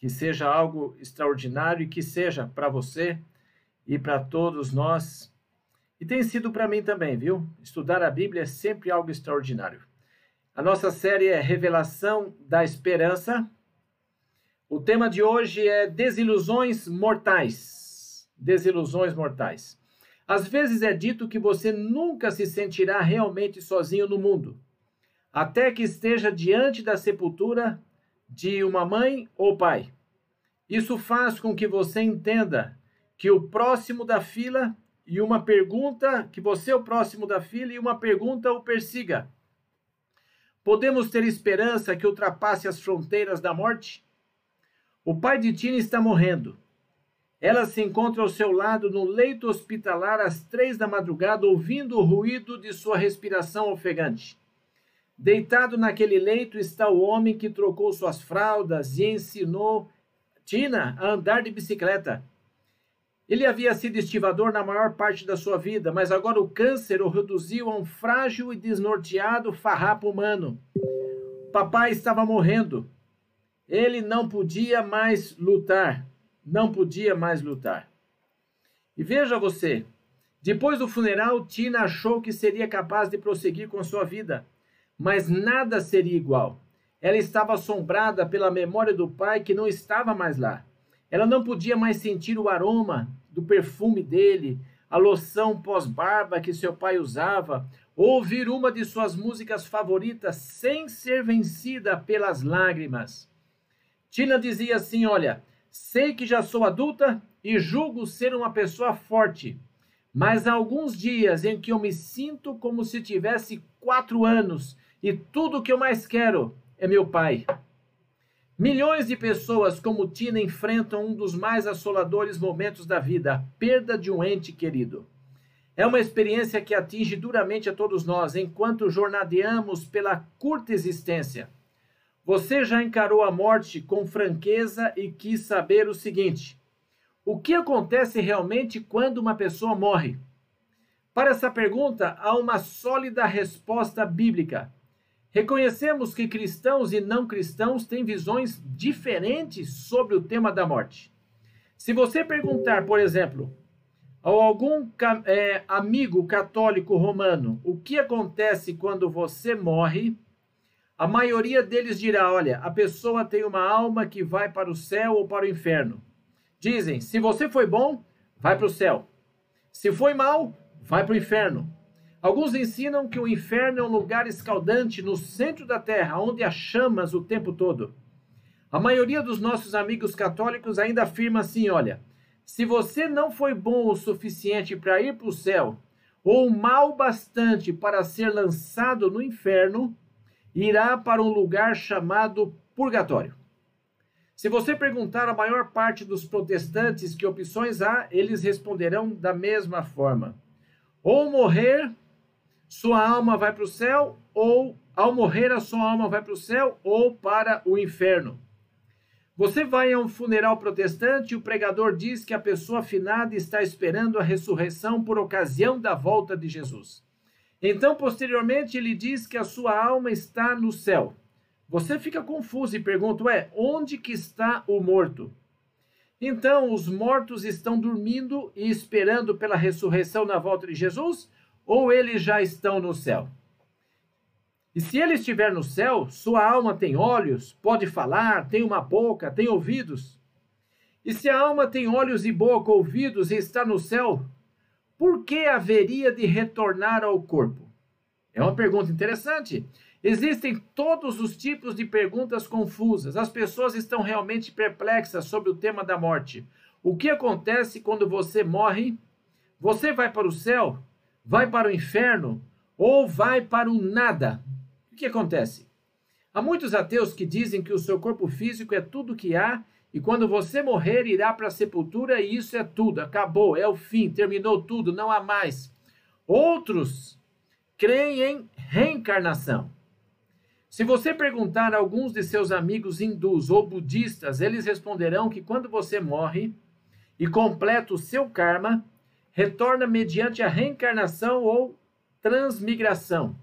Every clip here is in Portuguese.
que seja algo extraordinário e que seja para você e para todos nós. E tem sido para mim também, viu? Estudar a Bíblia é sempre algo extraordinário. A nossa série é Revelação da Esperança. O tema de hoje é Desilusões Mortais. Desilusões mortais. Às vezes é dito que você nunca se sentirá realmente sozinho no mundo, até que esteja diante da sepultura de uma mãe ou pai. Isso faz com que você entenda que o próximo da fila e uma pergunta, que você é o próximo da fila e uma pergunta o persiga. Podemos ter esperança que ultrapasse as fronteiras da morte? O pai de Tina está morrendo. Ela se encontra ao seu lado no leito hospitalar às três da madrugada, ouvindo o ruído de sua respiração ofegante. Deitado naquele leito está o homem que trocou suas fraldas e ensinou Tina a andar de bicicleta. Ele havia sido estivador na maior parte da sua vida, mas agora o câncer o reduziu a um frágil e desnorteado farrapo humano. Papai estava morrendo. Ele não podia mais lutar. Não podia mais lutar. E veja você, depois do funeral, Tina achou que seria capaz de prosseguir com sua vida mas nada seria igual. Ela estava assombrada pela memória do pai que não estava mais lá. Ela não podia mais sentir o aroma do perfume dele, a loção pós-barba que seu pai usava, ou ouvir uma de suas músicas favoritas sem ser vencida pelas lágrimas. Tina dizia assim: Olha, sei que já sou adulta e julgo ser uma pessoa forte, mas há alguns dias em que eu me sinto como se tivesse quatro anos e tudo o que eu mais quero é meu pai. Milhões de pessoas como Tina enfrentam um dos mais assoladores momentos da vida, a perda de um ente querido. É uma experiência que atinge duramente a todos nós enquanto jornadeamos pela curta existência. Você já encarou a morte com franqueza e quis saber o seguinte: o que acontece realmente quando uma pessoa morre? Para essa pergunta, há uma sólida resposta bíblica. Reconhecemos que cristãos e não cristãos têm visões diferentes sobre o tema da morte. Se você perguntar, por exemplo, a algum é, amigo católico romano o que acontece quando você morre, a maioria deles dirá: olha, a pessoa tem uma alma que vai para o céu ou para o inferno. Dizem: se você foi bom, vai para o céu. Se foi mal, vai para o inferno. Alguns ensinam que o inferno é um lugar escaldante no centro da terra, onde há chamas o tempo todo. A maioria dos nossos amigos católicos ainda afirma assim: olha, se você não foi bom o suficiente para ir para o céu, ou mal bastante para ser lançado no inferno, irá para um lugar chamado purgatório. Se você perguntar a maior parte dos protestantes que opções há, eles responderão da mesma forma: ou morrer sua alma vai para o céu, ou ao morrer a sua alma vai para o céu ou para o inferno. Você vai a um funeral protestante e o pregador diz que a pessoa afinada está esperando a ressurreição por ocasião da volta de Jesus. Então, posteriormente, ele diz que a sua alma está no céu. Você fica confuso e pergunta: ué, onde que está o morto? Então, os mortos estão dormindo e esperando pela ressurreição na volta de Jesus? Ou eles já estão no céu? E se ele estiver no céu, sua alma tem olhos, pode falar, tem uma boca, tem ouvidos. E se a alma tem olhos e boca, ouvidos e está no céu, por que haveria de retornar ao corpo? É uma pergunta interessante. Existem todos os tipos de perguntas confusas. As pessoas estão realmente perplexas sobre o tema da morte. O que acontece quando você morre? Você vai para o céu? Vai para o inferno ou vai para o nada. O que acontece? Há muitos ateus que dizem que o seu corpo físico é tudo que há e quando você morrer irá para a sepultura e isso é tudo, acabou, é o fim, terminou tudo, não há mais. Outros creem em reencarnação. Se você perguntar a alguns de seus amigos hindus ou budistas, eles responderão que quando você morre e completa o seu karma, retorna mediante a reencarnação ou transmigração.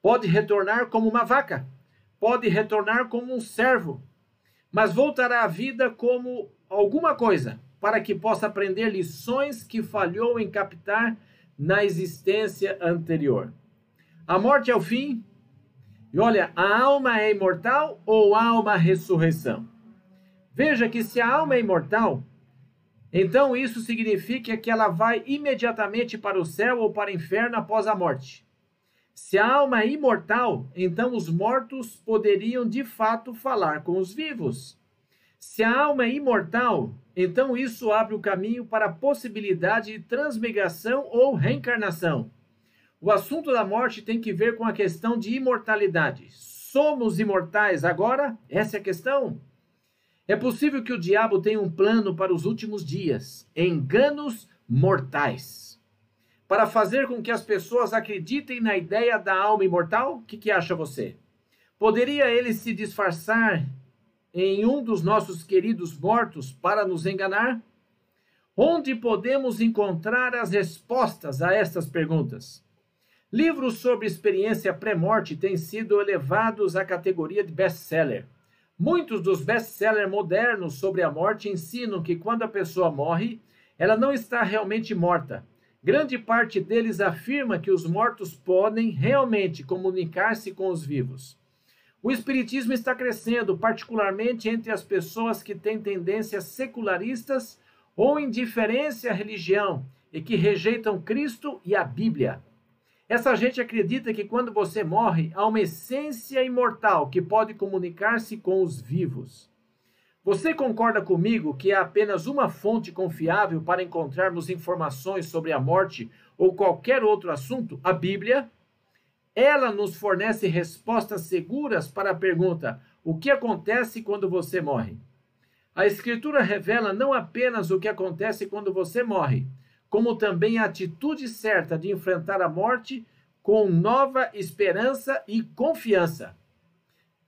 Pode retornar como uma vaca, pode retornar como um servo, mas voltará à vida como alguma coisa, para que possa aprender lições que falhou em captar na existência anterior. A morte é o fim? E olha, a alma é imortal ou há uma ressurreição? Veja que se a alma é imortal, então isso significa que ela vai imediatamente para o céu ou para o inferno após a morte. Se a alma é imortal, então os mortos poderiam de fato falar com os vivos. Se a alma é imortal, então isso abre o caminho para a possibilidade de transmigração ou reencarnação. O assunto da morte tem que ver com a questão de imortalidade. Somos imortais agora? Essa é a questão? É possível que o diabo tenha um plano para os últimos dias, enganos mortais, para fazer com que as pessoas acreditem na ideia da alma imortal? O que, que acha você? Poderia ele se disfarçar em um dos nossos queridos mortos para nos enganar? Onde podemos encontrar as respostas a estas perguntas? Livros sobre experiência pré-morte têm sido elevados à categoria de best-seller. Muitos dos best-sellers modernos sobre a morte ensinam que quando a pessoa morre, ela não está realmente morta. Grande parte deles afirma que os mortos podem realmente comunicar-se com os vivos. O espiritismo está crescendo, particularmente entre as pessoas que têm tendências secularistas ou indiferença à religião e que rejeitam Cristo e a Bíblia. Essa gente acredita que quando você morre, há uma essência imortal que pode comunicar-se com os vivos. Você concorda comigo que há apenas uma fonte confiável para encontrarmos informações sobre a morte ou qualquer outro assunto? A Bíblia? Ela nos fornece respostas seguras para a pergunta: o que acontece quando você morre? A Escritura revela não apenas o que acontece quando você morre, como também a atitude certa de enfrentar a morte com nova esperança e confiança.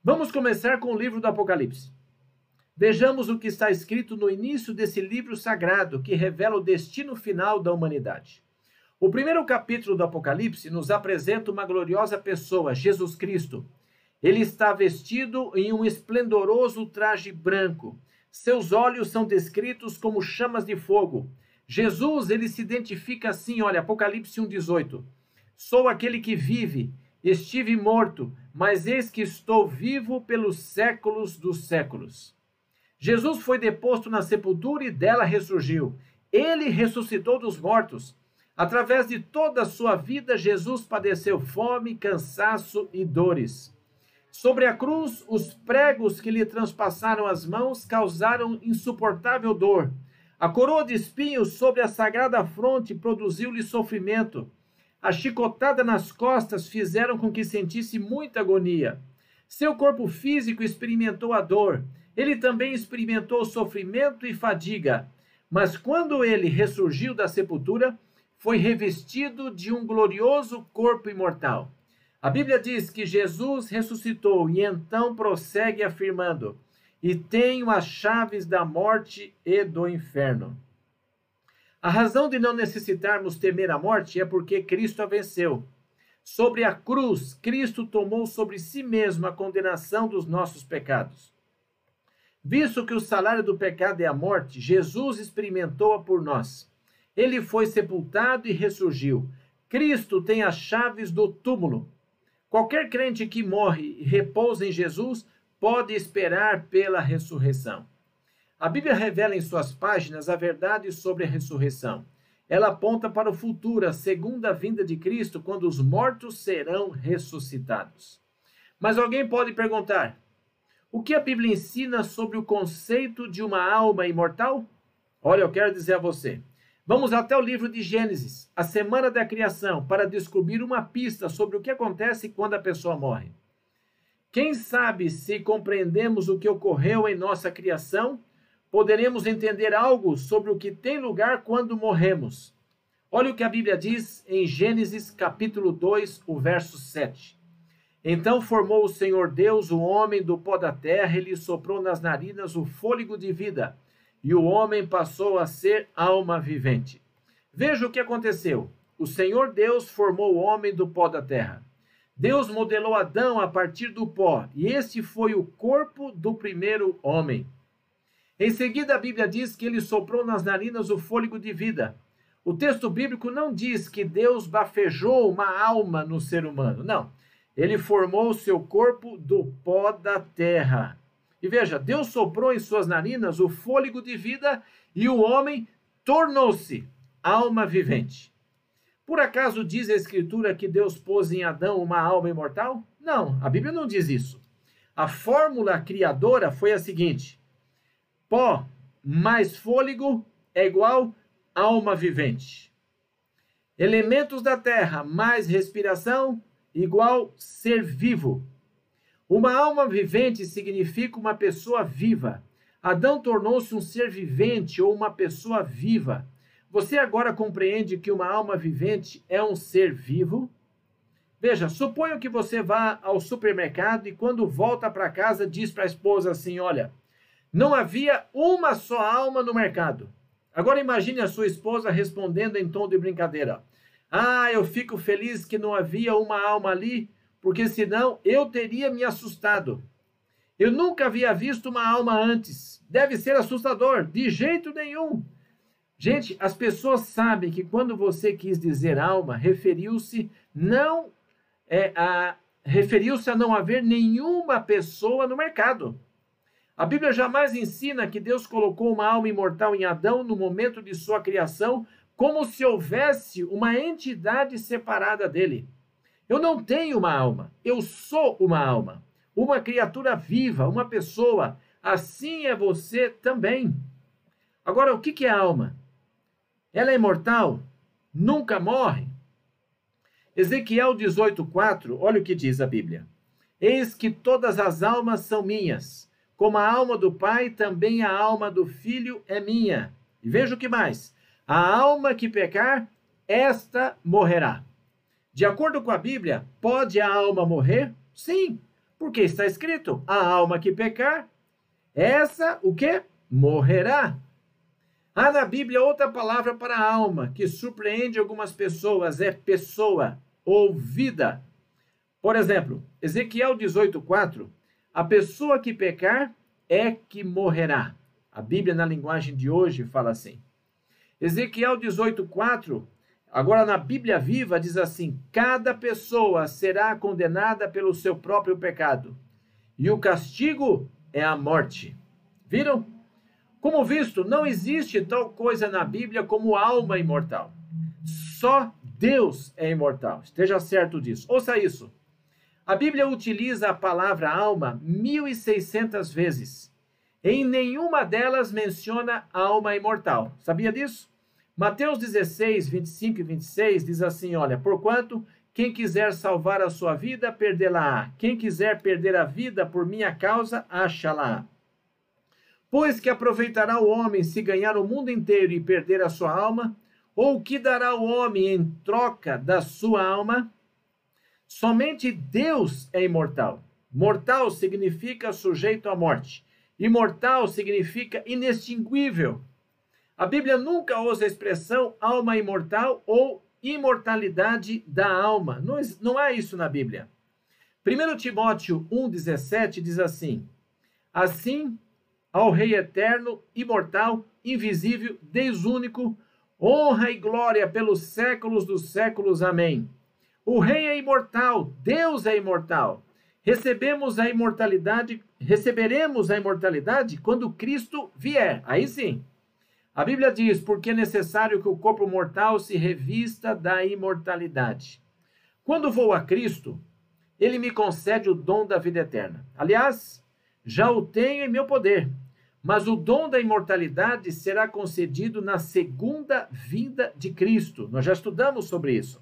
Vamos começar com o livro do Apocalipse. Vejamos o que está escrito no início desse livro sagrado que revela o destino final da humanidade. O primeiro capítulo do Apocalipse nos apresenta uma gloriosa pessoa, Jesus Cristo. Ele está vestido em um esplendoroso traje branco. Seus olhos são descritos como chamas de fogo. Jesus, ele se identifica assim, olha, Apocalipse 1:18. Sou aquele que vive, estive morto, mas eis que estou vivo pelos séculos dos séculos. Jesus foi deposto na sepultura e dela ressurgiu. Ele ressuscitou dos mortos. Através de toda a sua vida, Jesus padeceu fome, cansaço e dores. Sobre a cruz, os pregos que lhe transpassaram as mãos causaram insuportável dor. A coroa de espinhos sobre a sagrada fronte produziu-lhe sofrimento. A chicotada nas costas fizeram com que sentisse muita agonia. Seu corpo físico experimentou a dor. Ele também experimentou sofrimento e fadiga. Mas quando ele ressurgiu da sepultura, foi revestido de um glorioso corpo imortal. A Bíblia diz que Jesus ressuscitou e então prossegue afirmando: E tenho as chaves da morte e do inferno. A razão de não necessitarmos temer a morte é porque Cristo a venceu. Sobre a cruz, Cristo tomou sobre si mesmo a condenação dos nossos pecados. Visto que o salário do pecado é a morte, Jesus experimentou-a por nós. Ele foi sepultado e ressurgiu. Cristo tem as chaves do túmulo. Qualquer crente que morre e repousa em Jesus pode esperar pela ressurreição. A Bíblia revela em suas páginas a verdade sobre a ressurreição. Ela aponta para o futuro, a segunda vinda de Cristo, quando os mortos serão ressuscitados. Mas alguém pode perguntar: o que a Bíblia ensina sobre o conceito de uma alma imortal? Olha, eu quero dizer a você: Vamos até o livro de Gênesis, a semana da criação, para descobrir uma pista sobre o que acontece quando a pessoa morre. Quem sabe se compreendemos o que ocorreu em nossa criação, poderemos entender algo sobre o que tem lugar quando morremos. Olha o que a Bíblia diz em Gênesis capítulo 2, o verso 7. Então formou o Senhor Deus o homem do pó da terra e lhe soprou nas narinas o fôlego de vida e o homem passou a ser alma vivente. Veja o que aconteceu. O Senhor Deus formou o homem do pó da terra. Deus modelou Adão a partir do pó, e esse foi o corpo do primeiro homem. Em seguida, a Bíblia diz que ele soprou nas narinas o fôlego de vida. O texto bíblico não diz que Deus bafejou uma alma no ser humano, não. Ele formou o seu corpo do pó da terra. E veja, Deus soprou em suas narinas o fôlego de vida e o homem tornou-se alma vivente. Por acaso diz a Escritura que Deus pôs em Adão uma alma imortal? Não, a Bíblia não diz isso. A fórmula criadora foi a seguinte: pó mais fôlego é igual alma vivente. Elementos da terra mais respiração igual ser vivo. Uma alma vivente significa uma pessoa viva. Adão tornou-se um ser vivente ou uma pessoa viva. Você agora compreende que uma alma vivente é um ser vivo? Veja, suponho que você vá ao supermercado e quando volta para casa diz para a esposa assim: Olha, não havia uma só alma no mercado. Agora imagine a sua esposa respondendo em tom de brincadeira: Ah, eu fico feliz que não havia uma alma ali, porque senão eu teria me assustado. Eu nunca havia visto uma alma antes. Deve ser assustador, de jeito nenhum. Gente, as pessoas sabem que quando você quis dizer alma, referiu-se não é, a referiu-se a não haver nenhuma pessoa no mercado. A Bíblia jamais ensina que Deus colocou uma alma imortal em Adão no momento de sua criação, como se houvesse uma entidade separada dele. Eu não tenho uma alma, eu sou uma alma, uma criatura viva, uma pessoa. Assim é você também. Agora, o que é alma? Ela é imortal? Nunca morre? Ezequiel 18:4, olha o que diz a Bíblia. Eis que todas as almas são minhas, como a alma do Pai, também a alma do Filho é minha. E veja o que mais. A alma que pecar, esta morrerá. De acordo com a Bíblia, pode a alma morrer? Sim, porque está escrito: a alma que pecar, essa o que? Morrerá. Há na Bíblia outra palavra para alma que surpreende algumas pessoas, é pessoa ou vida. Por exemplo, Ezequiel 18:4, a pessoa que pecar é que morrerá. A Bíblia na linguagem de hoje fala assim. Ezequiel 18:4, agora na Bíblia Viva diz assim: cada pessoa será condenada pelo seu próprio pecado, e o castigo é a morte. Viram? Como visto, não existe tal coisa na Bíblia como alma imortal. Só Deus é imortal. Esteja certo disso. Ouça isso. A Bíblia utiliza a palavra alma 1600 vezes. Em nenhuma delas menciona alma imortal. Sabia disso? Mateus 16, 25 e 26 diz assim: Olha, porquanto quem quiser salvar a sua vida, perdê-la-á. Quem quiser perder a vida por minha causa, acha-la-á. Pois que aproveitará o homem se ganhar o mundo inteiro e perder a sua alma? Ou que dará o homem em troca da sua alma? Somente Deus é imortal. Mortal significa sujeito à morte. Imortal significa inextinguível. A Bíblia nunca usa a expressão alma imortal ou imortalidade da alma. Não, não há isso na Bíblia. 1 Timóteo 1,17 diz assim: Assim ao Rei eterno, imortal, invisível, desúnico, honra e glória pelos séculos dos séculos. Amém. O Rei é imortal, Deus é imortal. Recebemos a imortalidade, receberemos a imortalidade quando Cristo vier. Aí sim. A Bíblia diz: porque é necessário que o corpo mortal se revista da imortalidade. Quando vou a Cristo, ele me concede o dom da vida eterna. Aliás, já o tenho em meu poder, mas o dom da imortalidade será concedido na segunda vinda de Cristo. Nós já estudamos sobre isso.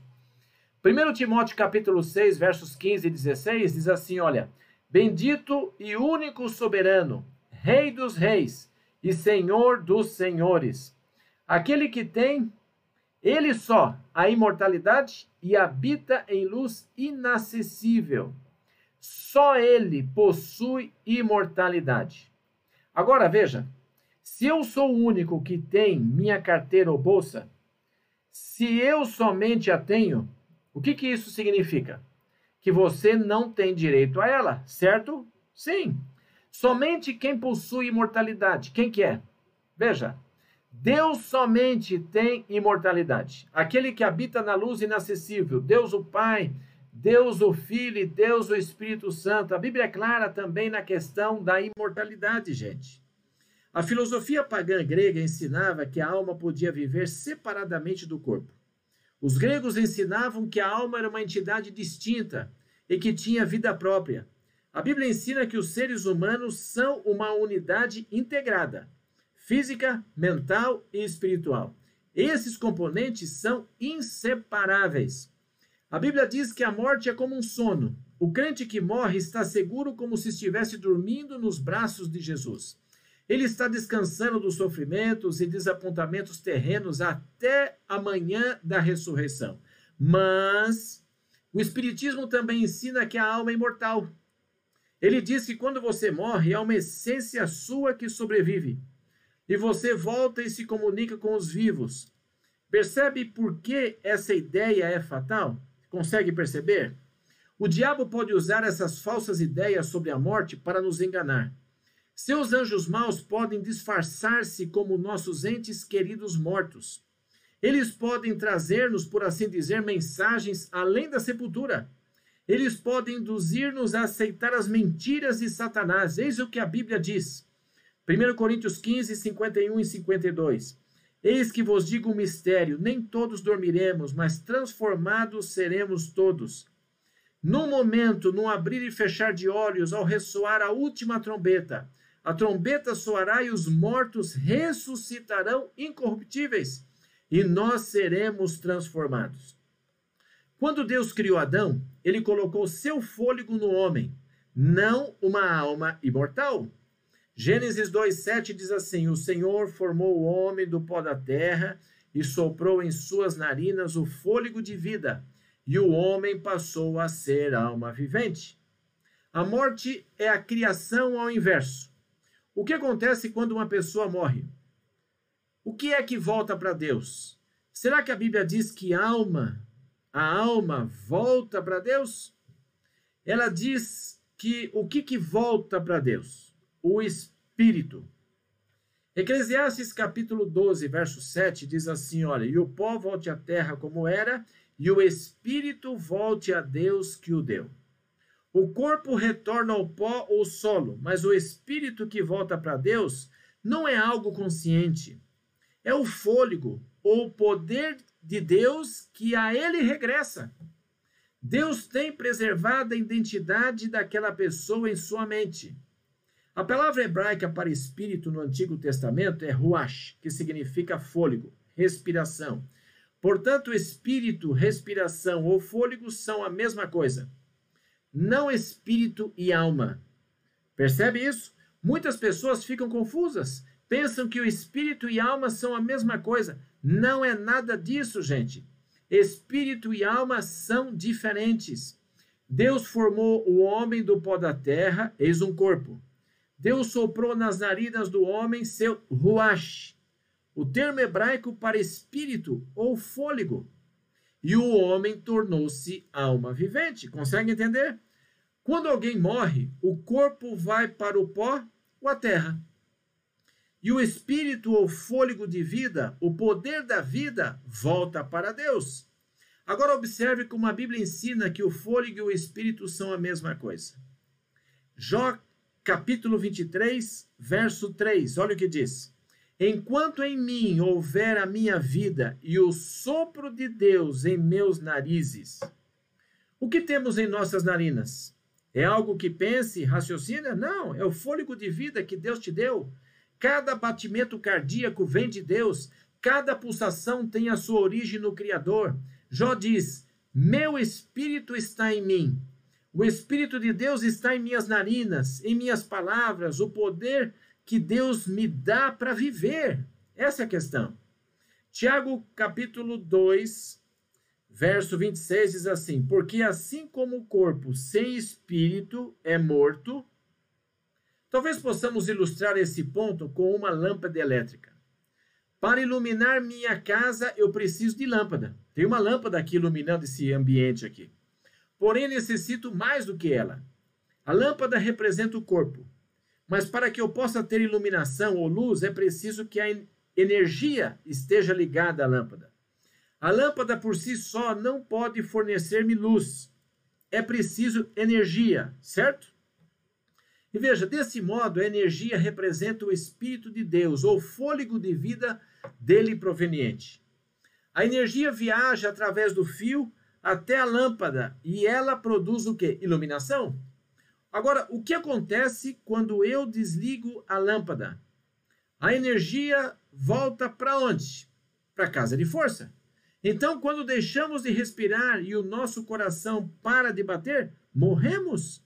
1 Timóteo capítulo 6, versos 15 e 16 diz assim, olha: Bendito e único soberano, Rei dos reis e Senhor dos senhores, aquele que tem ele só a imortalidade e habita em luz inacessível só ele possui imortalidade. Agora veja, se eu sou o único que tem minha carteira ou bolsa, se eu somente a tenho, o que, que isso significa? que você não tem direito a ela, certo? Sim. Somente quem possui imortalidade. Quem que é? Veja, Deus somente tem imortalidade. Aquele que habita na luz inacessível, Deus o Pai, Deus o Filho e Deus o Espírito Santo. A Bíblia é clara também na questão da imortalidade, gente. A filosofia pagã grega ensinava que a alma podia viver separadamente do corpo. Os gregos ensinavam que a alma era uma entidade distinta e que tinha vida própria. A Bíblia ensina que os seres humanos são uma unidade integrada, física, mental e espiritual. Esses componentes são inseparáveis. A Bíblia diz que a morte é como um sono. O crente que morre está seguro como se estivesse dormindo nos braços de Jesus. Ele está descansando dos sofrimentos e desapontamentos terrenos até a manhã da ressurreição. Mas o Espiritismo também ensina que a alma é imortal. Ele diz que quando você morre, há uma essência sua que sobrevive. E você volta e se comunica com os vivos. Percebe por que essa ideia é fatal? Consegue perceber? O diabo pode usar essas falsas ideias sobre a morte para nos enganar. Seus anjos maus podem disfarçar-se como nossos entes queridos mortos. Eles podem trazer-nos, por assim dizer, mensagens além da sepultura. Eles podem induzir-nos a aceitar as mentiras de Satanás. Eis o que a Bíblia diz. 1 Coríntios 15, 51 e 52. Eis que vos digo um mistério: nem todos dormiremos, mas transformados seremos todos. No momento, no abrir e fechar de olhos, ao ressoar a última trombeta, a trombeta soará e os mortos ressuscitarão incorruptíveis, e nós seremos transformados. Quando Deus criou Adão, ele colocou seu fôlego no homem, não uma alma imortal. Gênesis 2:7 diz assim: O Senhor formou o homem do pó da terra e soprou em suas narinas o fôlego de vida, e o homem passou a ser alma vivente. A morte é a criação ao inverso. O que acontece quando uma pessoa morre? O que é que volta para Deus? Será que a Bíblia diz que alma, a alma volta para Deus? Ela diz que o que, que volta para Deus? O espírito. Eclesiastes capítulo 12, verso 7 diz assim: Olha, e o pó volte à terra como era, e o espírito volte a Deus que o deu. O corpo retorna ao pó ou solo, mas o espírito que volta para Deus não é algo consciente. É o fôlego ou poder de Deus que a ele regressa. Deus tem preservado a identidade daquela pessoa em sua mente. A palavra hebraica para espírito no Antigo Testamento é ruach, que significa fôlego, respiração. Portanto, espírito, respiração ou fôlego são a mesma coisa não espírito e alma. Percebe isso? Muitas pessoas ficam confusas, pensam que o espírito e alma são a mesma coisa. Não é nada disso, gente. Espírito e alma são diferentes. Deus formou o homem do pó da terra, eis um corpo. Deus soprou nas narinas do homem seu ruach, o termo hebraico para espírito ou fôlego. E o homem tornou-se alma vivente. Consegue entender? Quando alguém morre, o corpo vai para o pó ou a terra. E o espírito ou fôlego de vida, o poder da vida, volta para Deus. Agora observe como a Bíblia ensina que o fôlego e o espírito são a mesma coisa. Jó capítulo 23, verso 3, olha o que diz: Enquanto em mim houver a minha vida e o sopro de Deus em meus narizes. O que temos em nossas narinas? É algo que pense, raciocina? Não, é o fôlego de vida que Deus te deu. Cada batimento cardíaco vem de Deus, cada pulsação tem a sua origem no Criador. Jó diz: Meu espírito está em mim. O espírito de Deus está em minhas narinas, em minhas palavras, o poder que Deus me dá para viver. Essa é a questão. Tiago capítulo 2, Verso 26 diz assim: Porque assim como o corpo sem espírito é morto, talvez possamos ilustrar esse ponto com uma lâmpada elétrica. Para iluminar minha casa, eu preciso de lâmpada. Tem uma lâmpada aqui iluminando esse ambiente aqui. Porém necessito mais do que ela. A lâmpada representa o corpo, mas para que eu possa ter iluminação ou luz é preciso que a energia esteja ligada à lâmpada. A lâmpada por si só não pode fornecer-me luz. É preciso energia, certo? E veja, desse modo, a energia representa o Espírito de Deus, ou fôlego de vida dele proveniente. A energia viaja através do fio até a lâmpada e ela produz o que? Iluminação. Agora, o que acontece quando eu desligo a lâmpada? A energia volta para onde? Para a casa de força. Então, quando deixamos de respirar e o nosso coração para de bater, morremos.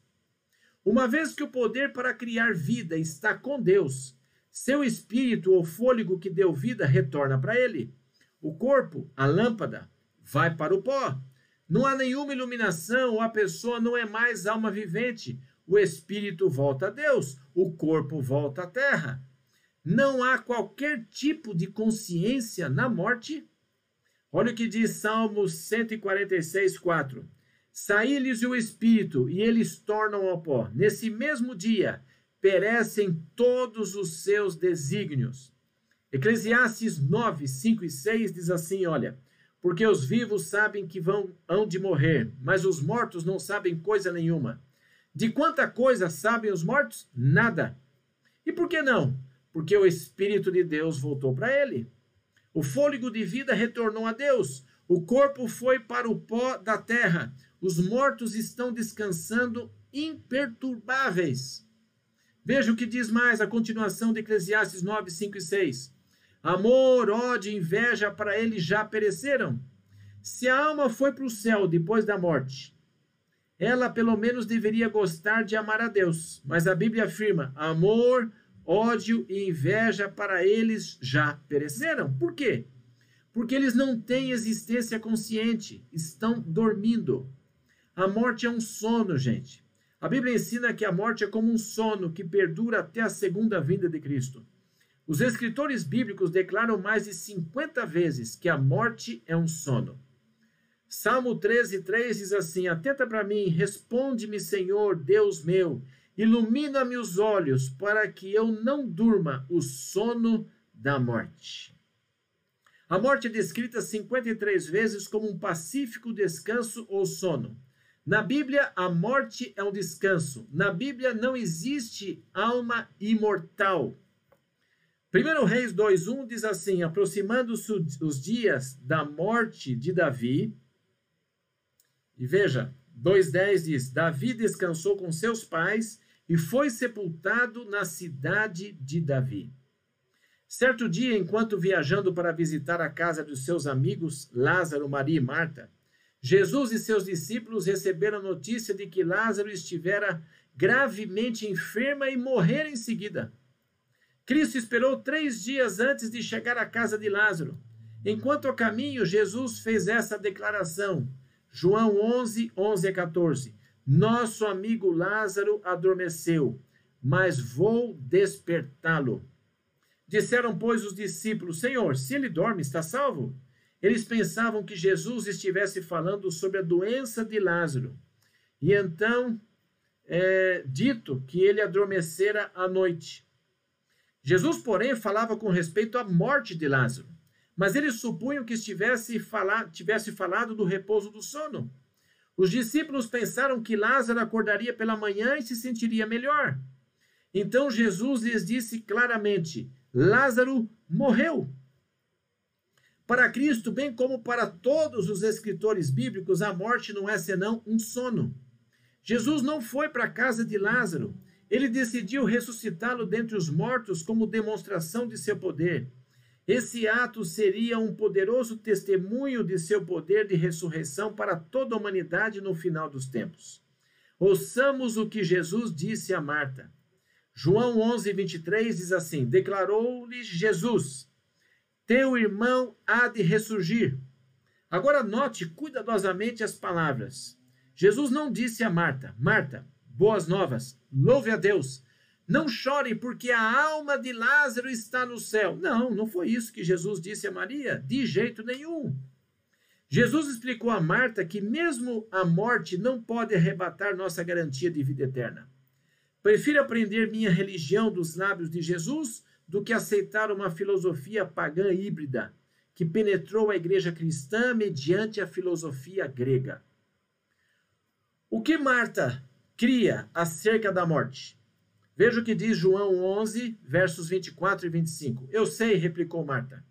Uma vez que o poder para criar vida está com Deus, seu espírito ou fôlego que deu vida retorna para ele. O corpo, a lâmpada, vai para o pó. Não há nenhuma iluminação, a pessoa não é mais alma vivente. O espírito volta a Deus, o corpo volta à terra. Não há qualquer tipo de consciência na morte. Olha o que diz Salmos 146, 4. Saí-lhes o espírito e eles tornam ao pó. Nesse mesmo dia perecem todos os seus desígnios. Eclesiastes 9, 5 e 6 diz assim: Olha, porque os vivos sabem que vão hão de morrer, mas os mortos não sabem coisa nenhuma. De quanta coisa sabem os mortos? Nada. E por que não? Porque o Espírito de Deus voltou para ele. O fôlego de vida retornou a Deus. O corpo foi para o pó da terra. Os mortos estão descansando imperturbáveis. Veja o que diz mais a continuação de Eclesiastes 9, 5 e 6. Amor, ódio, inveja para ele já pereceram. Se a alma foi para o céu depois da morte, ela pelo menos deveria gostar de amar a Deus. Mas a Bíblia afirma: amor, ódio e inveja para eles já pereceram. Por quê? Porque eles não têm existência consciente, estão dormindo. A morte é um sono, gente. A Bíblia ensina que a morte é como um sono que perdura até a segunda vinda de Cristo. Os escritores bíblicos declaram mais de 50 vezes que a morte é um sono. Salmo 13, 3 diz assim: Atenta para mim, responde-me, Senhor, Deus meu, ilumina-me os olhos, para que eu não durma o sono da morte. A morte é descrita 53 vezes como um pacífico descanso ou sono. Na Bíblia, a morte é um descanso. Na Bíblia não existe alma imortal. 1 Reis 2,1 diz assim: aproximando-se os dias da morte de Davi. E veja, 2,10 diz: Davi descansou com seus pais e foi sepultado na cidade de Davi. Certo dia, enquanto viajando para visitar a casa dos seus amigos Lázaro, Maria e Marta, Jesus e seus discípulos receberam notícia de que Lázaro estivera gravemente enferma e morrera em seguida. Cristo esperou três dias antes de chegar à casa de Lázaro. Enquanto ao caminho, Jesus fez essa declaração. João 11, 11 a 14. Nosso amigo Lázaro adormeceu, mas vou despertá-lo. Disseram, pois, os discípulos: Senhor, se ele dorme, está salvo? Eles pensavam que Jesus estivesse falando sobre a doença de Lázaro. E então, é, dito que ele adormecera à noite. Jesus, porém, falava com respeito à morte de Lázaro. Mas eles supunham que estivesse falado, tivesse falado do repouso do sono. Os discípulos pensaram que Lázaro acordaria pela manhã e se sentiria melhor. Então Jesus lhes disse claramente: Lázaro morreu. Para Cristo, bem como para todos os escritores bíblicos, a morte não é senão um sono. Jesus não foi para a casa de Lázaro. Ele decidiu ressuscitá-lo dentre os mortos como demonstração de seu poder. Esse ato seria um poderoso testemunho de seu poder de ressurreição para toda a humanidade no final dos tempos. Ouçamos o que Jesus disse a Marta. João 11, 23 diz assim: Declarou-lhe Jesus: teu irmão há de ressurgir. Agora note cuidadosamente as palavras. Jesus não disse a Marta: Marta, boas novas, louve a Deus. Não chore, porque a alma de Lázaro está no céu. Não, não foi isso que Jesus disse a Maria, de jeito nenhum. Jesus explicou a Marta que mesmo a morte não pode arrebatar nossa garantia de vida eterna. Prefiro aprender minha religião dos lábios de Jesus do que aceitar uma filosofia pagã híbrida que penetrou a igreja cristã mediante a filosofia grega. O que Marta cria acerca da morte? Veja o que diz João 11, versos 24 e 25. Eu sei, replicou Marta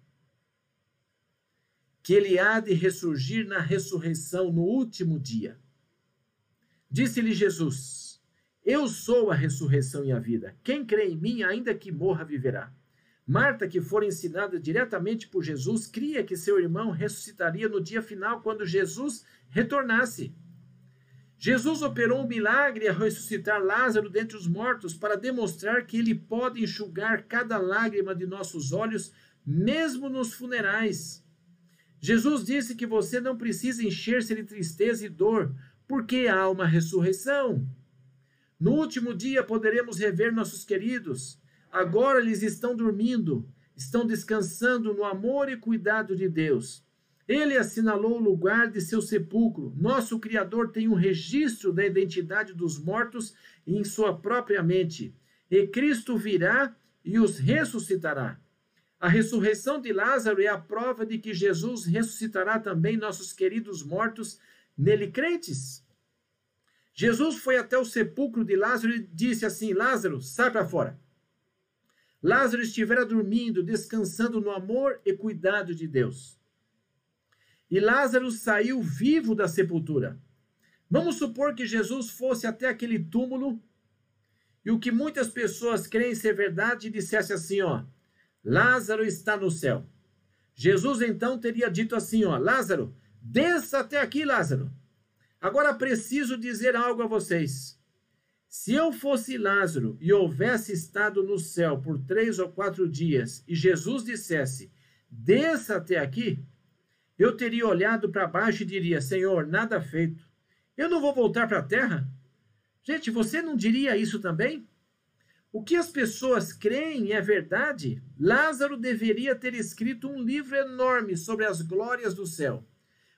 que ele há de ressurgir na ressurreição no último dia. Disse-lhe Jesus: Eu sou a ressurreição e a vida. Quem crê em mim, ainda que morra, viverá. Marta, que fora ensinada diretamente por Jesus, cria que seu irmão ressuscitaria no dia final, quando Jesus retornasse. Jesus operou um milagre a ressuscitar Lázaro dentre os mortos para demonstrar que ele pode enxugar cada lágrima de nossos olhos, mesmo nos funerais. Jesus disse que você não precisa encher-se de tristeza e dor, porque há uma ressurreição. No último dia poderemos rever nossos queridos. Agora eles estão dormindo, estão descansando no amor e cuidado de Deus. Ele assinalou o lugar de seu sepulcro. Nosso Criador tem um registro da identidade dos mortos em sua própria mente. E Cristo virá e os ressuscitará. A ressurreição de Lázaro é a prova de que Jesus ressuscitará também nossos queridos mortos nele crentes. Jesus foi até o sepulcro de Lázaro e disse assim: Lázaro, sai para fora. Lázaro estivera dormindo, descansando no amor e cuidado de Deus. E Lázaro saiu vivo da sepultura. Vamos supor que Jesus fosse até aquele túmulo e o que muitas pessoas creem ser verdade dissesse assim: ó, Lázaro está no céu. Jesus então teria dito assim, ó, Lázaro, desça até aqui, Lázaro. Agora preciso dizer algo a vocês. Se eu fosse Lázaro e houvesse estado no céu por três ou quatro dias e Jesus dissesse, desça até aqui, eu teria olhado para baixo e diria, Senhor, nada feito. Eu não vou voltar para a terra? Gente, você não diria isso também? O que as pessoas creem é verdade. Lázaro deveria ter escrito um livro enorme sobre as glórias do céu.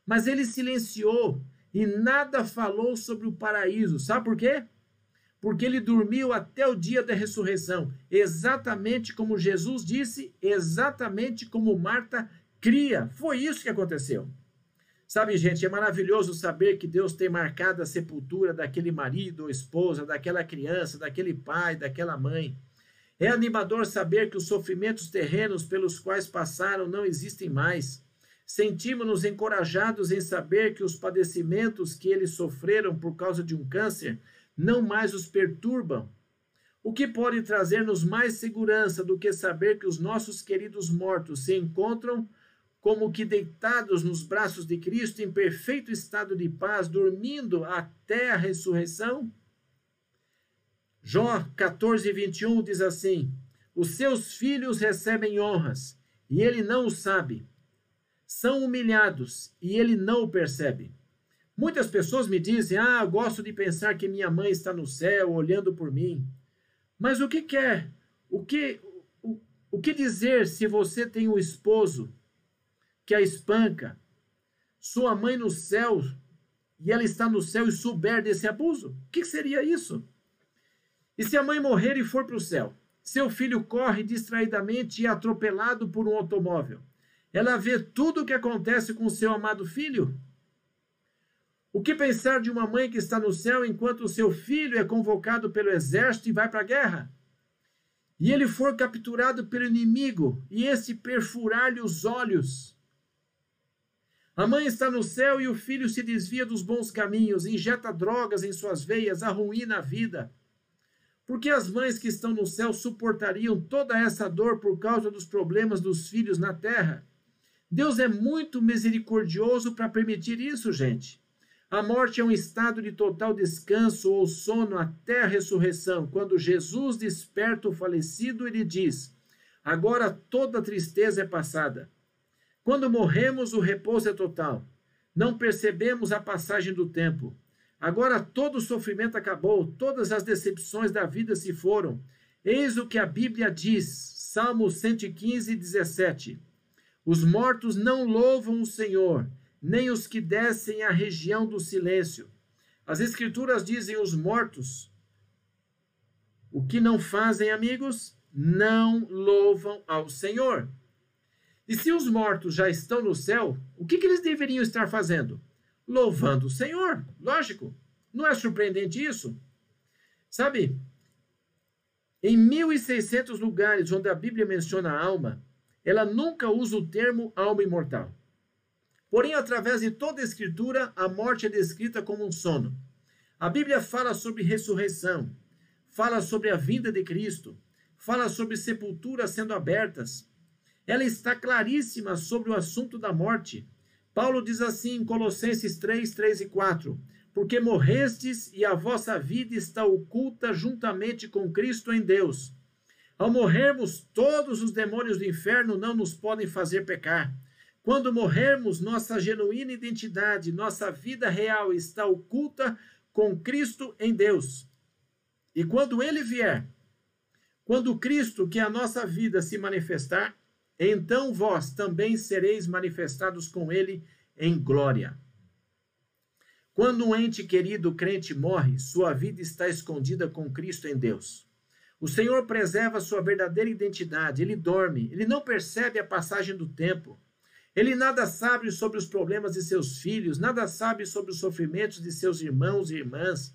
Mas ele silenciou e nada falou sobre o paraíso. Sabe por quê? Porque ele dormiu até o dia da ressurreição, exatamente como Jesus disse, exatamente como Marta cria. Foi isso que aconteceu. Sabe, gente, é maravilhoso saber que Deus tem marcado a sepultura daquele marido ou esposa, daquela criança, daquele pai, daquela mãe. É animador saber que os sofrimentos terrenos pelos quais passaram não existem mais. Sentimos-nos encorajados em saber que os padecimentos que eles sofreram por causa de um câncer não mais os perturbam. O que pode trazer-nos mais segurança do que saber que os nossos queridos mortos se encontram como que deitados nos braços de Cristo em perfeito estado de paz, dormindo até a ressurreição? Jó 14, 21 diz assim: Os seus filhos recebem honras, e ele não o sabe. São humilhados, e ele não o percebe. Muitas pessoas me dizem: Ah, gosto de pensar que minha mãe está no céu olhando por mim. Mas o que quer? O que, o, o que dizer se você tem um esposo que a espanca, sua mãe no céu, e ela está no céu e souber desse abuso? O que seria isso? E se a mãe morrer e for para o céu? Seu filho corre distraidamente e é atropelado por um automóvel. Ela vê tudo o que acontece com seu amado filho? O que pensar de uma mãe que está no céu enquanto seu filho é convocado pelo exército e vai para a guerra? E ele for capturado pelo inimigo e esse perfurar-lhe os olhos a mãe está no céu e o filho se desvia dos bons caminhos, injeta drogas em suas veias, arruína a vida. Por que as mães que estão no céu suportariam toda essa dor por causa dos problemas dos filhos na terra? Deus é muito misericordioso para permitir isso, gente. A morte é um estado de total descanso ou sono até a ressurreição. Quando Jesus desperta o falecido, ele diz: Agora toda tristeza é passada. Quando morremos, o repouso é total. Não percebemos a passagem do tempo. Agora todo o sofrimento acabou, todas as decepções da vida se foram. Eis o que a Bíblia diz, Salmo 115, 17. Os mortos não louvam o Senhor, nem os que descem à região do silêncio. As Escrituras dizem: os mortos, o que não fazem, amigos, não louvam ao Senhor. E se os mortos já estão no céu, o que, que eles deveriam estar fazendo? Louvando o Senhor, lógico. Não é surpreendente isso? Sabe, em 1.600 lugares onde a Bíblia menciona a alma, ela nunca usa o termo alma imortal. Porém, através de toda a Escritura, a morte é descrita como um sono. A Bíblia fala sobre ressurreição, fala sobre a vinda de Cristo, fala sobre sepulturas sendo abertas. Ela está claríssima sobre o assunto da morte. Paulo diz assim em Colossenses 3, 3 e 4: Porque morrestes e a vossa vida está oculta juntamente com Cristo em Deus. Ao morrermos, todos os demônios do inferno não nos podem fazer pecar. Quando morrermos, nossa genuína identidade, nossa vida real está oculta com Cristo em Deus. E quando ele vier, quando Cristo, que é a nossa vida, se manifestar, então vós também sereis manifestados com ele em glória. Quando um ente querido crente morre, sua vida está escondida com Cristo em Deus. O Senhor preserva sua verdadeira identidade, ele dorme, ele não percebe a passagem do tempo. Ele nada sabe sobre os problemas de seus filhos, nada sabe sobre os sofrimentos de seus irmãos e irmãs,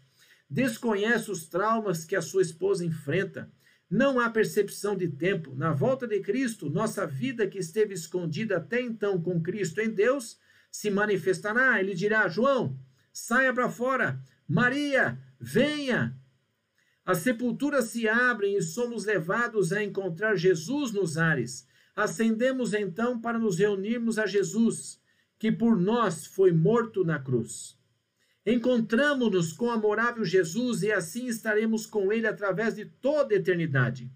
desconhece os traumas que a sua esposa enfrenta. Não há percepção de tempo. Na volta de Cristo, nossa vida que esteve escondida até então com Cristo em Deus se manifestará. Ele dirá: João, saia para fora. Maria, venha. As sepulturas se abrem e somos levados a encontrar Jesus nos ares. Ascendemos então para nos reunirmos a Jesus, que por nós foi morto na cruz. Encontramos-nos com o amorável Jesus e assim estaremos com ele através de toda a eternidade.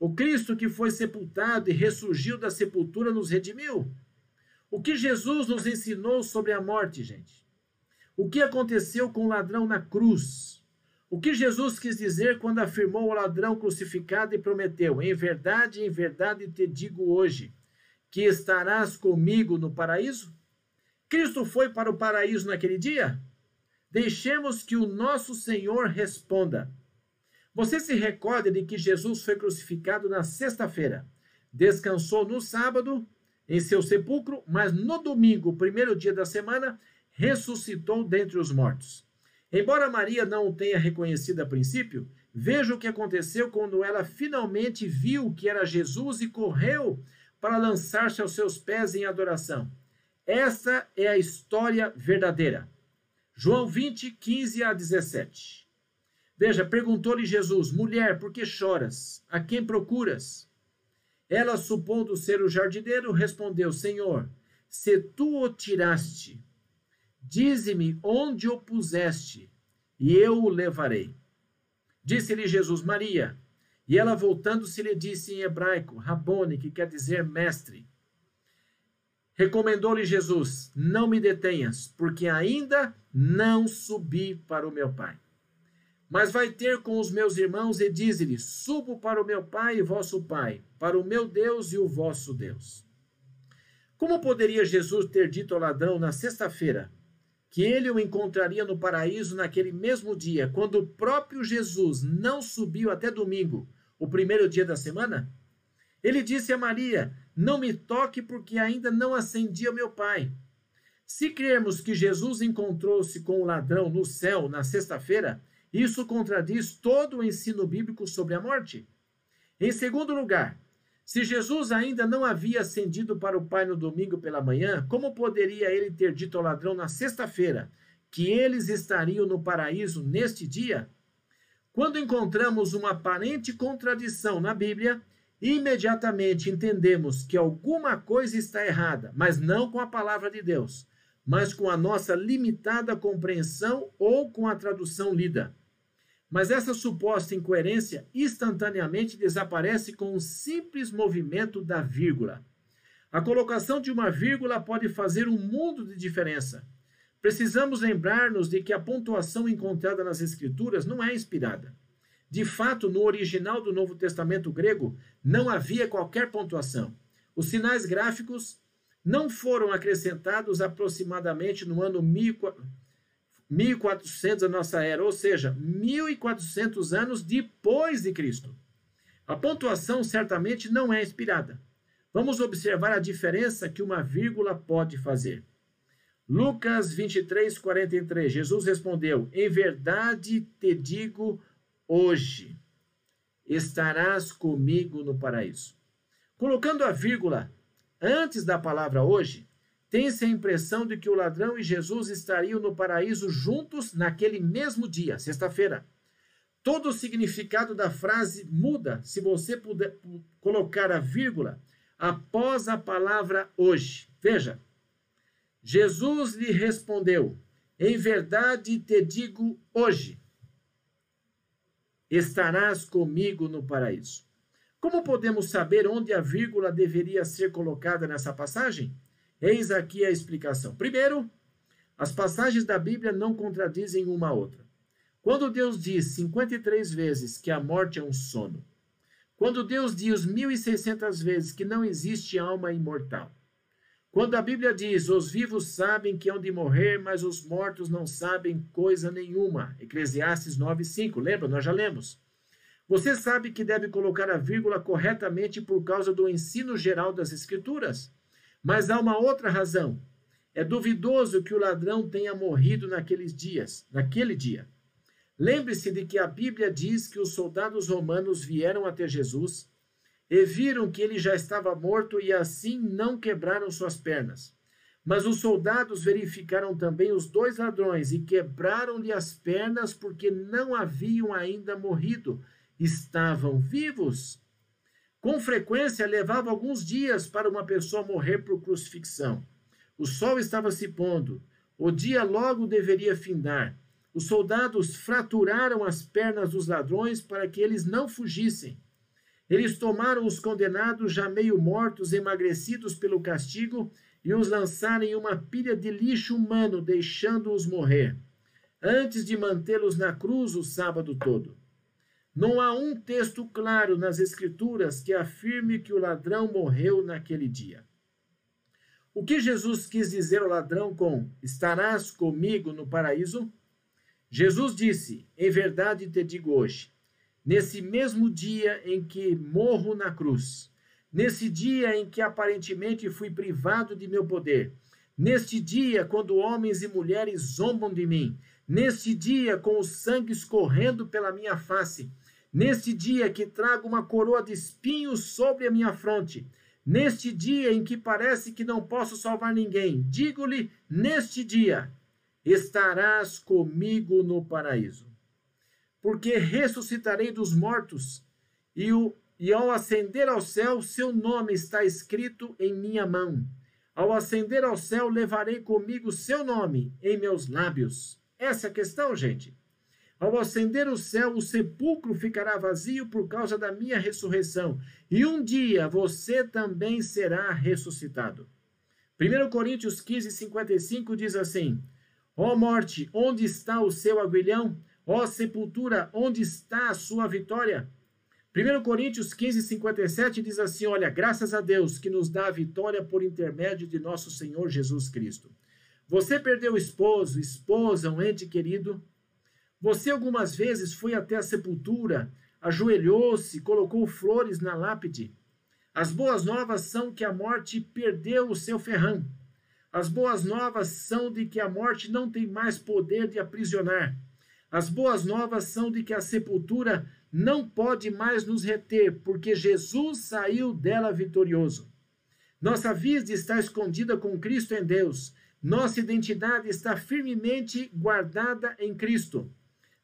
O Cristo que foi sepultado e ressurgiu da sepultura nos redimiu. O que Jesus nos ensinou sobre a morte, gente? O que aconteceu com o ladrão na cruz? O que Jesus quis dizer quando afirmou ao ladrão crucificado e prometeu: Em verdade, em verdade te digo hoje, que estarás comigo no paraíso? Cristo foi para o paraíso naquele dia? Deixemos que o nosso Senhor responda. Você se recorda de que Jesus foi crucificado na sexta-feira, descansou no sábado em seu sepulcro, mas no domingo, primeiro dia da semana, ressuscitou dentre os mortos. Embora Maria não o tenha reconhecido a princípio, veja o que aconteceu quando ela finalmente viu que era Jesus e correu para lançar-se aos seus pés em adoração. Essa é a história verdadeira. João 20, 15 a 17. Veja, perguntou-lhe Jesus: Mulher, por que choras? A quem procuras? Ela, supondo ser o jardineiro, respondeu: Senhor, se tu o tiraste, dize-me onde o puseste, e eu o levarei. Disse-lhe Jesus: Maria. E ela, voltando-se, lhe disse em hebraico: Rabone, que quer dizer mestre. Recomendou-lhe Jesus: Não me detenhas, porque ainda não subi para o meu Pai. Mas vai ter com os meus irmãos e diz-lhe: Subo para o meu Pai e vosso Pai, para o meu Deus e o vosso Deus. Como poderia Jesus ter dito ao ladrão na sexta-feira que ele o encontraria no paraíso naquele mesmo dia, quando o próprio Jesus não subiu até domingo, o primeiro dia da semana? Ele disse a Maria: não me toque, porque ainda não acendi ao meu Pai. Se crermos que Jesus encontrou-se com o ladrão no céu na sexta-feira, isso contradiz todo o ensino bíblico sobre a morte. Em segundo lugar, se Jesus ainda não havia ascendido para o Pai no domingo pela manhã, como poderia ele ter dito ao ladrão na sexta-feira que eles estariam no paraíso neste dia? Quando encontramos uma aparente contradição na Bíblia, imediatamente entendemos que alguma coisa está errada, mas não com a palavra de Deus, mas com a nossa limitada compreensão ou com a tradução lida. Mas essa suposta incoerência instantaneamente desaparece com um simples movimento da vírgula. A colocação de uma vírgula pode fazer um mundo de diferença. Precisamos lembrar-nos de que a pontuação encontrada nas Escrituras não é inspirada. De fato, no original do Novo Testamento grego, não havia qualquer pontuação. Os sinais gráficos não foram acrescentados aproximadamente no ano 1400 da nossa era, ou seja, 1400 anos depois de Cristo. A pontuação certamente não é inspirada. Vamos observar a diferença que uma vírgula pode fazer. Lucas 23, 43. Jesus respondeu: Em verdade te digo hoje, estarás comigo no paraíso. Colocando a vírgula antes da palavra hoje, tem-se a impressão de que o ladrão e Jesus estariam no paraíso juntos naquele mesmo dia, sexta-feira. Todo o significado da frase muda se você puder colocar a vírgula após a palavra hoje. Veja, Jesus lhe respondeu: Em verdade te digo hoje, estarás comigo no paraíso. Como podemos saber onde a vírgula deveria ser colocada nessa passagem? Eis aqui a explicação. Primeiro, as passagens da Bíblia não contradizem uma a outra. Quando Deus diz 53 vezes que a morte é um sono, quando Deus diz 1.600 vezes que não existe alma imortal, quando a Bíblia diz: os vivos sabem que hão de morrer, mas os mortos não sabem coisa nenhuma. Eclesiastes 9:5. Lembra? Nós já lemos. Você sabe que deve colocar a vírgula corretamente por causa do ensino geral das Escrituras. Mas há uma outra razão. É duvidoso que o ladrão tenha morrido naqueles dias, naquele dia. Lembre-se de que a Bíblia diz que os soldados romanos vieram até Jesus e viram que ele já estava morto e assim não quebraram suas pernas. Mas os soldados verificaram também os dois ladrões e quebraram-lhe as pernas porque não haviam ainda morrido, estavam vivos. Com frequência levava alguns dias para uma pessoa morrer por crucifixão. O sol estava se pondo, o dia logo deveria findar. Os soldados fraturaram as pernas dos ladrões para que eles não fugissem. Eles tomaram os condenados já meio mortos, emagrecidos pelo castigo, e os lançaram em uma pilha de lixo humano, deixando-os morrer, antes de mantê-los na cruz o sábado todo. Não há um texto claro nas Escrituras que afirme que o ladrão morreu naquele dia. O que Jesus quis dizer ao ladrão com estarás comigo no paraíso? Jesus disse: Em verdade te digo hoje, nesse mesmo dia em que morro na cruz, nesse dia em que aparentemente fui privado de meu poder, neste dia quando homens e mulheres zombam de mim, neste dia com o sangue escorrendo pela minha face, neste dia que trago uma coroa de espinhos sobre a minha fronte, neste dia em que parece que não posso salvar ninguém, digo-lhe: neste dia estarás comigo no paraíso. Porque ressuscitarei dos mortos, e, o, e ao ascender ao céu, seu nome está escrito em minha mão. Ao ascender ao céu, levarei comigo seu nome em meus lábios. Essa é a questão, gente. Ao ascender o céu, o sepulcro ficará vazio por causa da minha ressurreição, e um dia você também será ressuscitado. 1 Coríntios 15, 55 diz assim: Ó morte, onde está o seu aguilhão? Ó sepultura, onde está a sua vitória? 1 Coríntios 15, 57 diz assim: Olha, graças a Deus que nos dá a vitória por intermédio de nosso Senhor Jesus Cristo. Você perdeu esposo, esposa, um ente querido? Você algumas vezes foi até a sepultura, ajoelhou-se, colocou flores na lápide? As boas novas são que a morte perdeu o seu ferrão. As boas novas são de que a morte não tem mais poder de aprisionar. As boas novas são de que a sepultura não pode mais nos reter, porque Jesus saiu dela vitorioso. Nossa vida está escondida com Cristo em Deus. Nossa identidade está firmemente guardada em Cristo.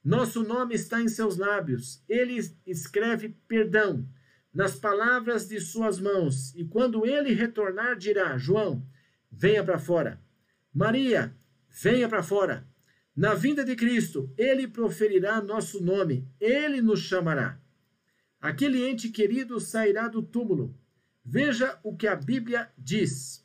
Nosso nome está em seus lábios. Ele escreve perdão nas palavras de suas mãos. E quando ele retornar, dirá: João, venha para fora. Maria, venha para fora. Na vinda de Cristo, ele proferirá nosso nome, ele nos chamará. Aquele ente querido sairá do túmulo. Veja o que a Bíblia diz.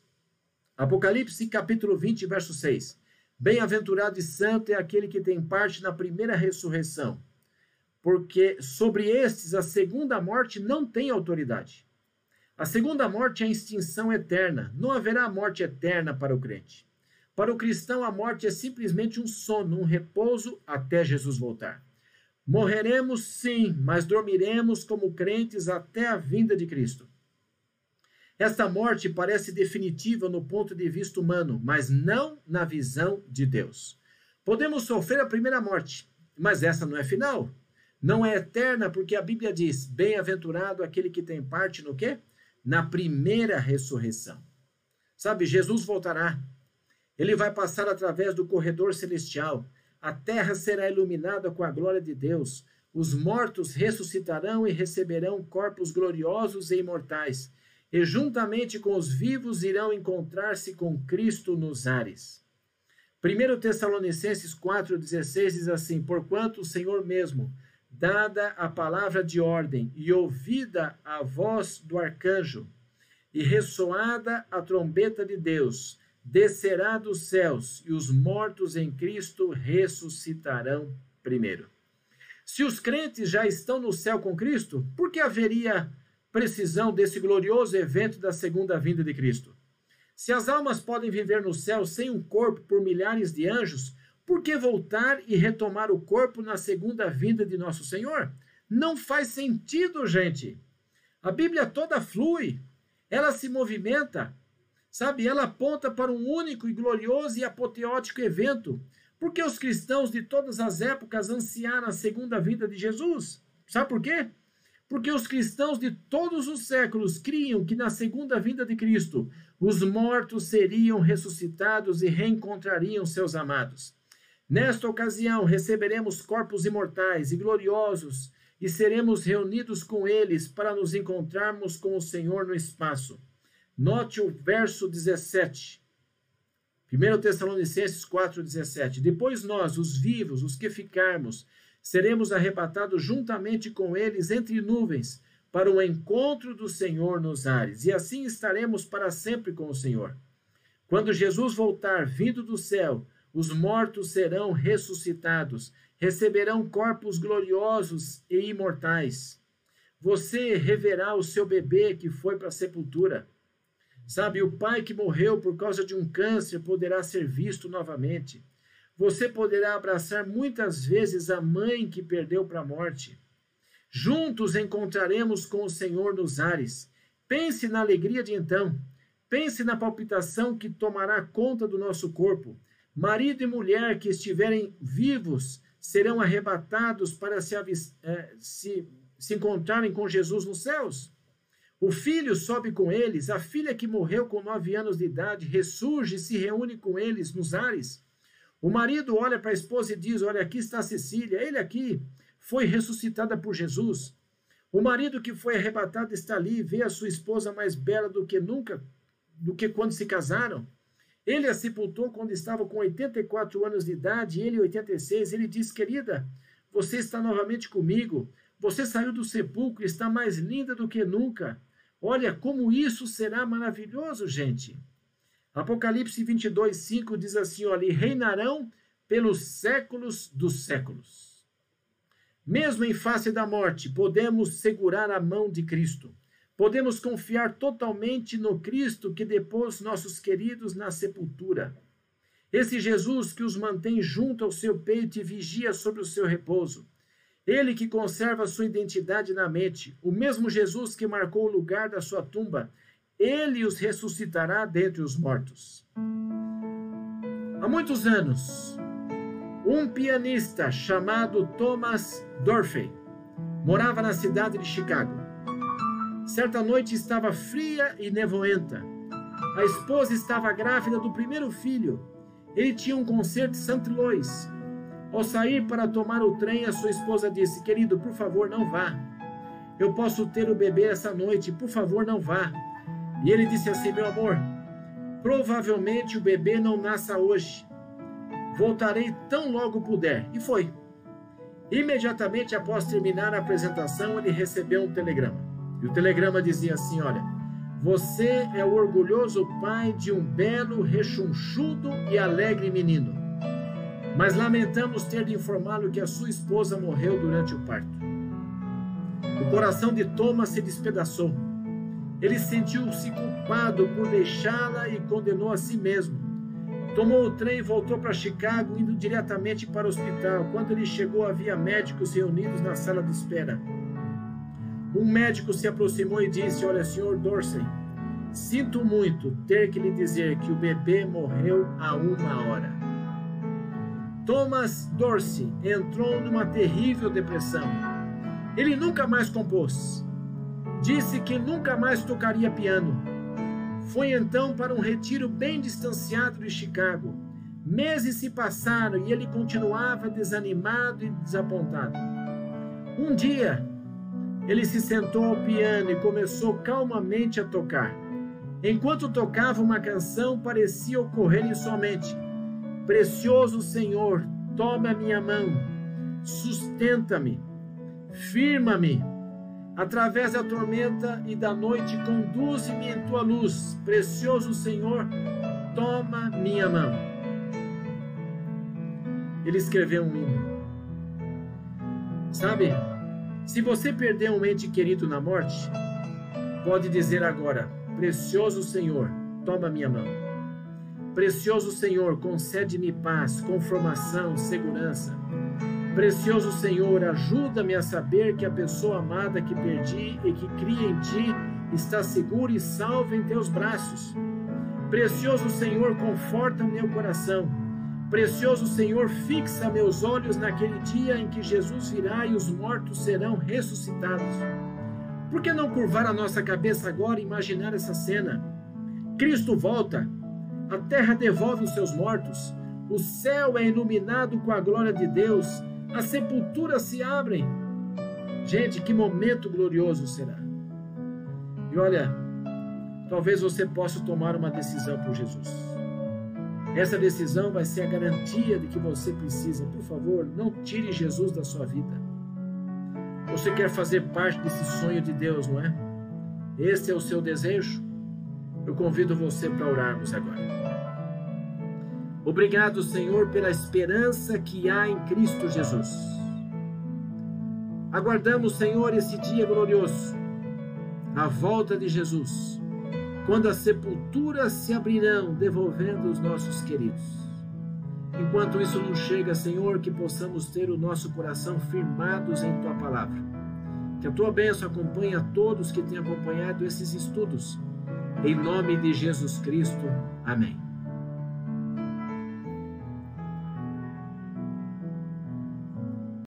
Apocalipse capítulo 20, verso 6. Bem-aventurado e santo é aquele que tem parte na primeira ressurreição, porque sobre estes a segunda morte não tem autoridade. A segunda morte é a extinção eterna. Não haverá morte eterna para o crente. Para o cristão, a morte é simplesmente um sono, um repouso até Jesus voltar. Morreremos sim, mas dormiremos como crentes até a vinda de Cristo. Esta morte parece definitiva no ponto de vista humano, mas não na visão de Deus. Podemos sofrer a primeira morte, mas essa não é final. Não é eterna, porque a Bíblia diz: Bem-aventurado aquele que tem parte no quê? Na primeira ressurreição. Sabe, Jesus voltará. Ele vai passar através do corredor celestial. A terra será iluminada com a glória de Deus. Os mortos ressuscitarão e receberão corpos gloriosos e imortais. E juntamente com os vivos irão encontrar-se com Cristo nos ares. 1 Tessalonicenses 4,16 diz assim: Porquanto o Senhor mesmo, dada a palavra de ordem e ouvida a voz do arcanjo, e ressoada a trombeta de Deus, descerá dos céus, e os mortos em Cristo ressuscitarão primeiro. Se os crentes já estão no céu com Cristo, por que haveria precisão desse glorioso evento da segunda vinda de Cristo? Se as almas podem viver no céu sem um corpo por milhares de anjos, por que voltar e retomar o corpo na segunda vinda de nosso Senhor? Não faz sentido, gente. A Bíblia toda flui, ela se movimenta, sabe? Ela aponta para um único e glorioso e apoteótico evento. Porque os cristãos de todas as épocas ansiaram a segunda vinda de Jesus? Sabe por quê? Porque os cristãos de todos os séculos criam que na segunda vinda de Cristo os mortos seriam ressuscitados e reencontrariam seus amados. Nesta ocasião receberemos corpos imortais e gloriosos e seremos reunidos com eles para nos encontrarmos com o Senhor no espaço. Note o verso 17. 1 Tessalonicenses 4,17. Depois nós, os vivos, os que ficarmos, seremos arrebatados juntamente com eles entre nuvens para o encontro do Senhor nos ares, e assim estaremos para sempre com o Senhor. Quando Jesus voltar, vindo do céu, os mortos serão ressuscitados, receberão corpos gloriosos e imortais. Você reverá o seu bebê que foi para a sepultura. Sabe, o pai que morreu por causa de um câncer poderá ser visto novamente. Você poderá abraçar muitas vezes a mãe que perdeu para a morte. Juntos encontraremos com o Senhor nos ares. Pense na alegria de então. Pense na palpitação que tomará conta do nosso corpo. Marido e mulher que estiverem vivos serão arrebatados para se, eh, se, se encontrarem com Jesus nos céus. O filho sobe com eles, a filha que morreu com nove anos de idade ressurge e se reúne com eles nos ares. O marido olha para a esposa e diz: Olha, aqui está Cecília, ele aqui foi ressuscitada por Jesus. O marido que foi arrebatado está ali, vê a sua esposa mais bela do que nunca, do que quando se casaram. Ele a sepultou quando estava com 84 anos de idade, ele 86. Ele diz: Querida, você está novamente comigo. Você saiu do sepulcro e está mais linda do que nunca. Olha como isso será maravilhoso, gente. Apocalipse 22, 5 diz assim: olha, reinarão pelos séculos dos séculos. Mesmo em face da morte, podemos segurar a mão de Cristo. Podemos confiar totalmente no Cristo que depôs nossos queridos na sepultura. Esse Jesus que os mantém junto ao seu peito e vigia sobre o seu repouso. Ele que conserva sua identidade na mente, o mesmo Jesus que marcou o lugar da sua tumba ele os ressuscitará dentre os mortos. Há muitos anos, um pianista chamado Thomas Dorfey morava na cidade de Chicago. Certa noite estava fria e nevoenta. A esposa estava grávida do primeiro filho. Ele tinha um concerto em St. Louis. Ao sair para tomar o trem, a sua esposa disse: Querido, por favor, não vá. Eu posso ter o bebê essa noite, por favor, não vá. E ele disse assim: Meu amor, provavelmente o bebê não nasça hoje. Voltarei tão logo puder. E foi. Imediatamente após terminar a apresentação, ele recebeu um telegrama. E o telegrama dizia assim: Olha, você é o orgulhoso pai de um belo, rechonchudo e alegre menino. Mas lamentamos ter de informá-lo que a sua esposa morreu durante o parto. O coração de Thomas se despedaçou. Ele sentiu-se culpado por deixá-la e condenou a si mesmo. Tomou o trem e voltou para Chicago, indo diretamente para o hospital. Quando ele chegou, havia médicos reunidos na sala de espera. Um médico se aproximou e disse: Olha, senhor Dorsey, sinto muito ter que lhe dizer que o bebê morreu há uma hora. Thomas Dorsey entrou numa terrível depressão. Ele nunca mais compôs. Disse que nunca mais tocaria piano. Foi então para um retiro bem distanciado de Chicago. Meses se passaram e ele continuava desanimado e desapontado. Um dia, ele se sentou ao piano e começou calmamente a tocar. Enquanto tocava uma canção, parecia ocorrer-lhe somente: Precioso Senhor, toma a minha mão, sustenta-me, firma-me Através da tormenta e da noite, conduze-me em tua luz. Precioso Senhor, toma minha mão. Ele escreveu um hino. Sabe, se você perder um ente querido na morte, pode dizer agora: Precioso Senhor, toma minha mão. Precioso Senhor, concede-me paz, conformação, segurança. Precioso Senhor, ajuda-me a saber que a pessoa amada que perdi e que cria em ti está segura e salva em teus braços. Precioso Senhor, conforta meu coração. Precioso Senhor, fixa meus olhos naquele dia em que Jesus virá e os mortos serão ressuscitados. Por que não curvar a nossa cabeça agora e imaginar essa cena? Cristo volta, a terra devolve os seus mortos, o céu é iluminado com a glória de Deus as sepulturas se abrem. Gente, que momento glorioso será. E olha, talvez você possa tomar uma decisão por Jesus. Essa decisão vai ser a garantia de que você precisa. Por favor, não tire Jesus da sua vida. Você quer fazer parte desse sonho de Deus, não é? Esse é o seu desejo? Eu convido você para orarmos agora. Obrigado, Senhor, pela esperança que há em Cristo Jesus. Aguardamos, Senhor, esse dia glorioso, a volta de Jesus, quando as sepulturas se abrirão, devolvendo os nossos queridos. Enquanto isso não chega, Senhor, que possamos ter o nosso coração firmados em Tua palavra. Que a Tua bênção acompanhe a todos que têm acompanhado esses estudos. Em nome de Jesus Cristo. Amém.